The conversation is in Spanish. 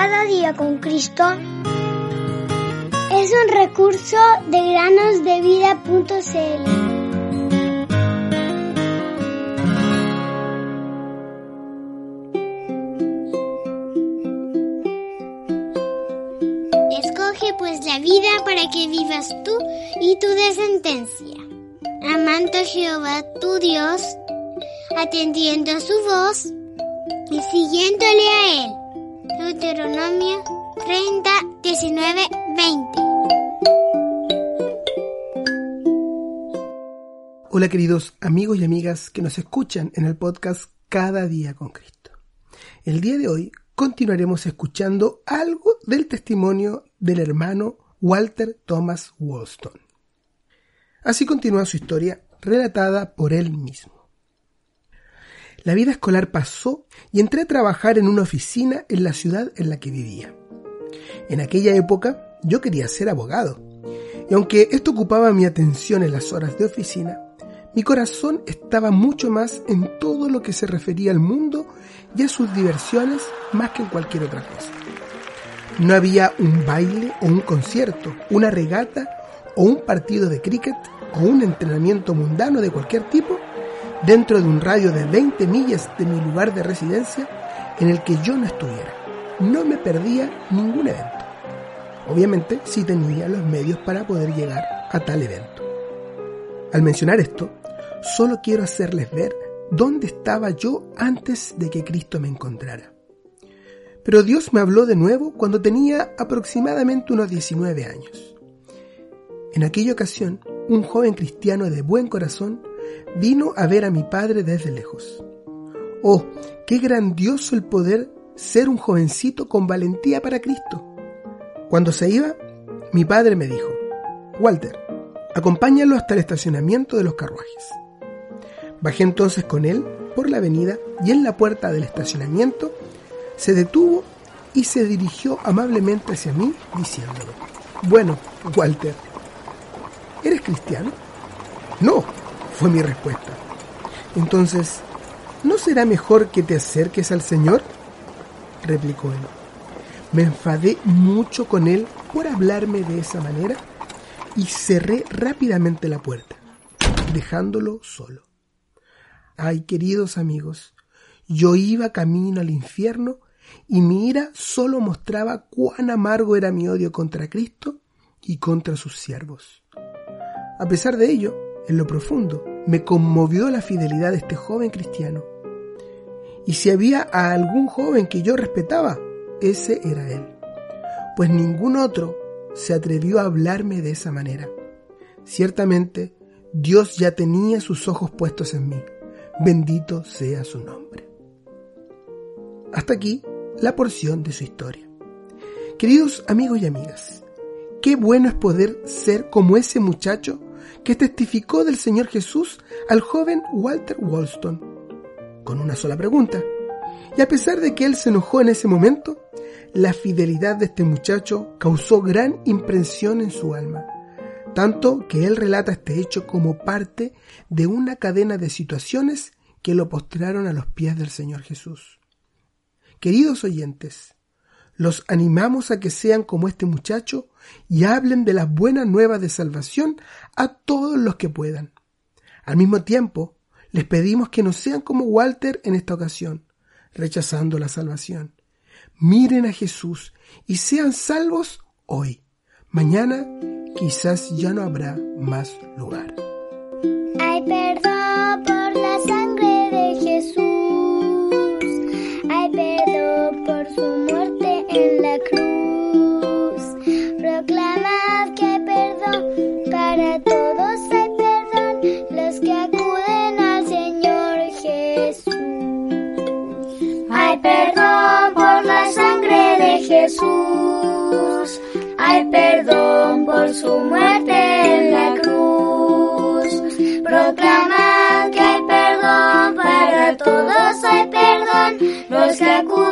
Cada día con Cristo es un recurso de granosdevida.cl. Escoge pues la vida para que vivas tú y tu descendencia, amando a Jehová tu Dios, atendiendo a su voz y siguiéndole a él. Deuteronomio 30, 19, 20. Hola queridos amigos y amigas que nos escuchan en el podcast Cada día con Cristo. El día de hoy continuaremos escuchando algo del testimonio del hermano Walter Thomas Wollstone. Así continúa su historia relatada por él mismo. La vida escolar pasó y entré a trabajar en una oficina en la ciudad en la que vivía. En aquella época yo quería ser abogado, y aunque esto ocupaba mi atención en las horas de oficina, mi corazón estaba mucho más en todo lo que se refería al mundo y a sus diversiones más que en cualquier otra cosa. No había un baile o un concierto, una regata o un partido de cricket o un entrenamiento mundano de cualquier tipo dentro de un radio de 20 millas de mi lugar de residencia en el que yo no estuviera. No me perdía ningún evento. Obviamente si tenía los medios para poder llegar a tal evento. Al mencionar esto, solo quiero hacerles ver dónde estaba yo antes de que Cristo me encontrara. Pero Dios me habló de nuevo cuando tenía aproximadamente unos 19 años. En aquella ocasión, un joven cristiano de buen corazón vino a ver a mi padre desde lejos. Oh, qué grandioso el poder ser un jovencito con valentía para Cristo. Cuando se iba, mi padre me dijo, Walter, acompáñalo hasta el estacionamiento de los carruajes. Bajé entonces con él por la avenida y en la puerta del estacionamiento se detuvo y se dirigió amablemente hacia mí diciéndome, bueno, Walter, ¿eres cristiano? No, fue mi respuesta. Entonces, ¿no será mejor que te acerques al Señor? replicó él. Me enfadé mucho con él por hablarme de esa manera y cerré rápidamente la puerta, dejándolo solo. Ay, queridos amigos, yo iba camino al infierno y mi ira solo mostraba cuán amargo era mi odio contra Cristo y contra sus siervos. A pesar de ello, en lo profundo, me conmovió la fidelidad de este joven cristiano. Y si había a algún joven que yo respetaba, ese era él. Pues ningún otro se atrevió a hablarme de esa manera. Ciertamente, Dios ya tenía sus ojos puestos en mí. Bendito sea su nombre. Hasta aquí la porción de su historia. Queridos amigos y amigas, qué bueno es poder ser como ese muchacho que testificó del Señor Jesús al joven Walter Wollstone, con una sola pregunta. Y a pesar de que él se enojó en ese momento, la fidelidad de este muchacho causó gran impresión en su alma, tanto que él relata este hecho como parte de una cadena de situaciones que lo postraron a los pies del Señor Jesús. Queridos oyentes, los animamos a que sean como este muchacho y hablen de las buenas nuevas de salvación a todos los que puedan. Al mismo tiempo, les pedimos que no sean como Walter en esta ocasión, rechazando la salvación. Miren a Jesús y sean salvos hoy. Mañana quizás ya no habrá más lugar. Ay, perdón por la sangre de Jesús. Ay, perdón por su Jesús, hay perdón por su muerte en la cruz. Proclamad que hay perdón para todos, hay perdón los que acuden